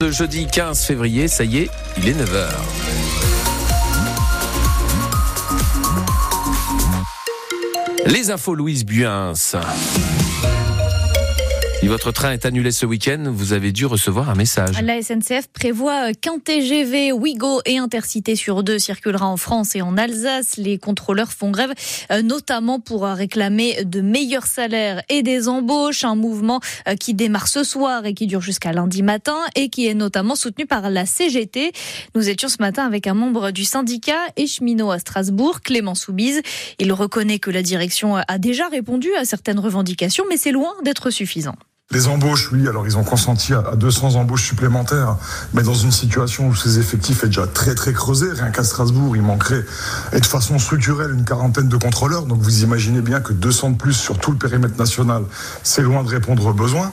Le jeudi 15 février, ça y est, il est 9h. Les infos Louise Buins. Si votre train est annulé ce week-end, vous avez dû recevoir un message. La SNCF prévoit qu'un TGV, Ouigo et Intercité sur deux circulera en France et en Alsace. Les contrôleurs font grève, euh, notamment pour réclamer de meilleurs salaires et des embauches. Un mouvement euh, qui démarre ce soir et qui dure jusqu'à lundi matin et qui est notamment soutenu par la CGT. Nous étions ce matin avec un membre du syndicat et cheminot à Strasbourg, Clément Soubise. Il reconnaît que la direction a déjà répondu à certaines revendications, mais c'est loin d'être suffisant. Les embauches, oui, alors ils ont consenti à 200 embauches supplémentaires, mais dans une situation où ces effectifs est déjà très très creusé, rien qu'à Strasbourg, il manquerait, et de façon structurelle, une quarantaine de contrôleurs. Donc vous imaginez bien que 200 de plus sur tout le périmètre national, c'est loin de répondre aux besoins.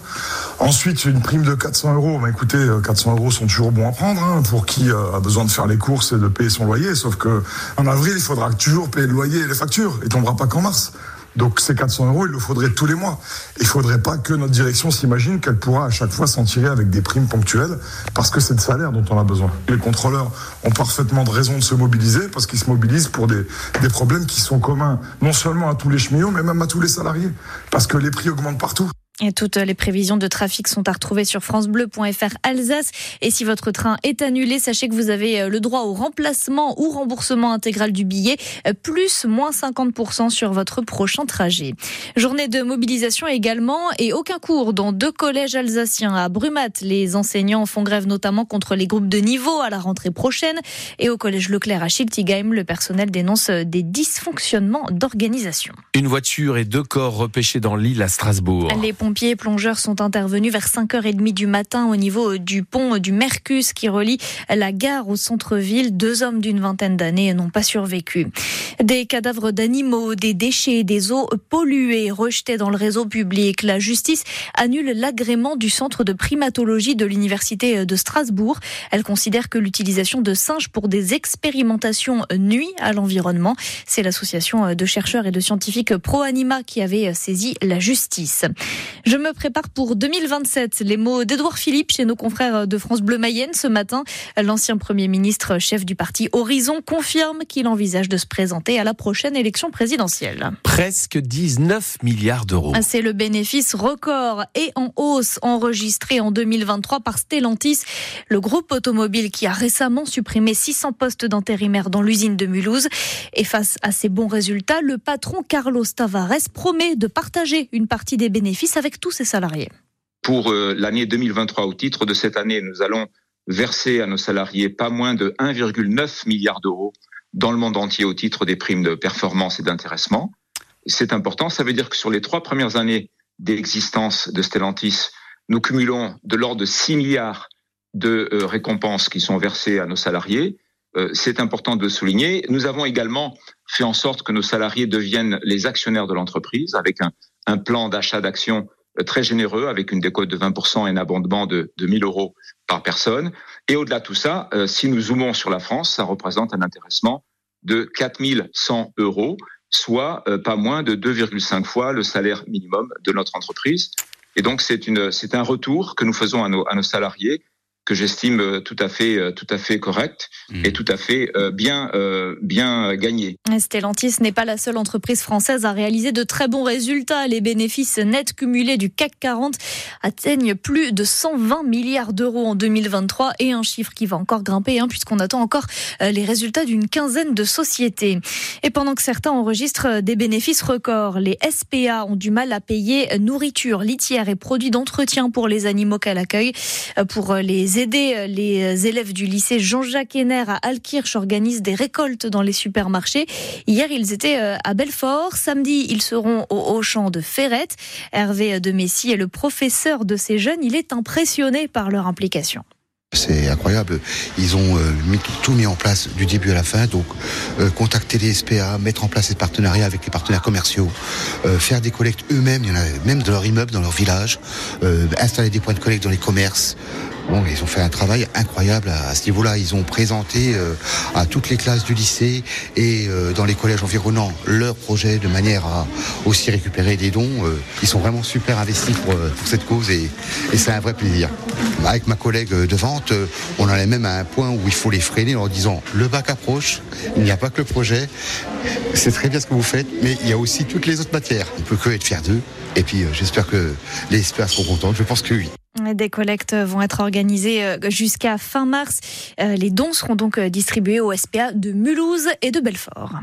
Ensuite, une prime de 400 euros. Bah, écoutez, 400 euh, euros sont toujours bons à prendre hein, pour qui euh, a besoin de faire les courses et de payer son loyer. Sauf que en avril, il faudra toujours payer le loyer et les factures. Il tombera pas qu'en mars. Donc ces 400 euros, il le faudrait tous les mois. Il faudrait pas que notre direction s'imagine qu'elle pourra à chaque fois s'en tirer avec des primes ponctuelles, parce que c'est de salaire dont on a besoin. Les contrôleurs ont parfaitement de raison de se mobiliser, parce qu'ils se mobilisent pour des, des problèmes qui sont communs non seulement à tous les cheminots, mais même à tous les salariés, parce que les prix augmentent partout. Et toutes les prévisions de trafic sont à retrouver sur francebleu.fr Alsace. Et si votre train est annulé, sachez que vous avez euh, le droit au remplacement ou remboursement intégral du billet, euh, plus moins 50% sur votre prochain trajet. Journée de mobilisation également et aucun cours dans deux collèges alsaciens à Brumat. Les enseignants font grève notamment contre les groupes de niveau à la rentrée prochaine. Et au collège Leclerc à Schiltigheim, le personnel dénonce des dysfonctionnements d'organisation. Une voiture et deux corps repêchés dans l'île à Strasbourg pompiers et plongeurs sont intervenus vers 5h30 du matin au niveau du pont du Mercus qui relie la gare au centre-ville. Deux hommes d'une vingtaine d'années n'ont pas survécu. Des cadavres d'animaux, des déchets, des eaux polluées rejetées dans le réseau public. La justice annule l'agrément du centre de primatologie de l'université de Strasbourg. Elle considère que l'utilisation de singes pour des expérimentations nuit à l'environnement. C'est l'association de chercheurs et de scientifiques pro-anima qui avait saisi la justice. Je me prépare pour 2027. Les mots d'Edouard Philippe chez nos confrères de France Bleu Mayenne ce matin. L'ancien Premier ministre, chef du parti Horizon, confirme qu'il envisage de se présenter à la prochaine élection présidentielle. Presque 19 milliards d'euros. C'est le bénéfice record et en hausse enregistré en 2023 par Stellantis, le groupe automobile qui a récemment supprimé 600 postes d'intérimaires dans l'usine de Mulhouse. Et face à ces bons résultats, le patron Carlos Tavares promet de partager une partie des bénéfices avec tous ses salariés. Pour euh, l'année 2023, au titre de cette année, nous allons verser à nos salariés pas moins de 1,9 milliard d'euros dans le monde entier au titre des primes de performance et d'intéressement. C'est important, ça veut dire que sur les trois premières années d'existence de Stellantis, nous cumulons de l'ordre de 6 milliards de euh, récompenses qui sont versées à nos salariés. Euh, c'est important de souligner. Nous avons également fait en sorte que nos salariés deviennent les actionnaires de l'entreprise avec un, plan d'achat d'actions très généreux avec une décote de 20% et un abondement de, de 1000 euros par personne. Et au-delà de tout ça, euh, si nous zoomons sur la France, ça représente un intéressement de 4100 euros, soit euh, pas moins de 2,5 fois le salaire minimum de notre entreprise. Et donc c'est un retour que nous faisons à nos salariés que j'estime euh, tout à fait euh, tout à fait correct et mmh. tout à fait euh, bien bien gagné. Stellantis n'est pas la seule entreprise française à réaliser de très bons résultats. Les bénéfices nets cumulés du CAC 40 atteignent plus de 120 milliards d'euros en 2023 et un chiffre qui va encore grimper hein, puisqu'on attend encore les résultats d'une quinzaine de sociétés. Et pendant que certains enregistrent des bénéfices records, les SPA ont du mal à payer nourriture, litière et produits d'entretien pour les animaux qu'elle accueille. Pour les aider. Euh, les euh, élèves du lycée Jean-Jacques Henner à Alkirch organisent des récoltes dans les supermarchés. Hier, ils étaient euh, à Belfort. Samedi, ils seront au Auchan de Ferrette. Hervé de Messi est le professeur de ces jeunes. Il est impressionné par leur implication. C'est incroyable. Ils ont tout mis en place du début à la fin. Donc, contacter les SPA, mettre en place des partenariats avec les partenaires commerciaux, faire des collectes eux-mêmes. Même dans leur immeuble, dans leur village, installer des points de collecte dans les commerces Bon, ils ont fait un travail incroyable à, ce niveau-là. Ils ont présenté euh, à toutes les classes du lycée et euh, dans les collèges environnants leur projet de manière à aussi récupérer des dons. Euh, ils sont vraiment super investis pour, cette cause et, c'est un vrai plaisir. Avec ma collègue de vente, on en est même à un point où il faut les freiner en disant le bac approche, il n'y a pas que le projet, c'est très bien ce que vous faites, mais il y a aussi toutes les autres matières. On peut que être fier d'eux. Et puis j'espère que les experts seront contents. Je pense que oui. Des collectes vont être organisées euh, jusqu'à fin mars. Euh, les dons seront donc euh, distribués au SPA de Mulhouse et de Belfort.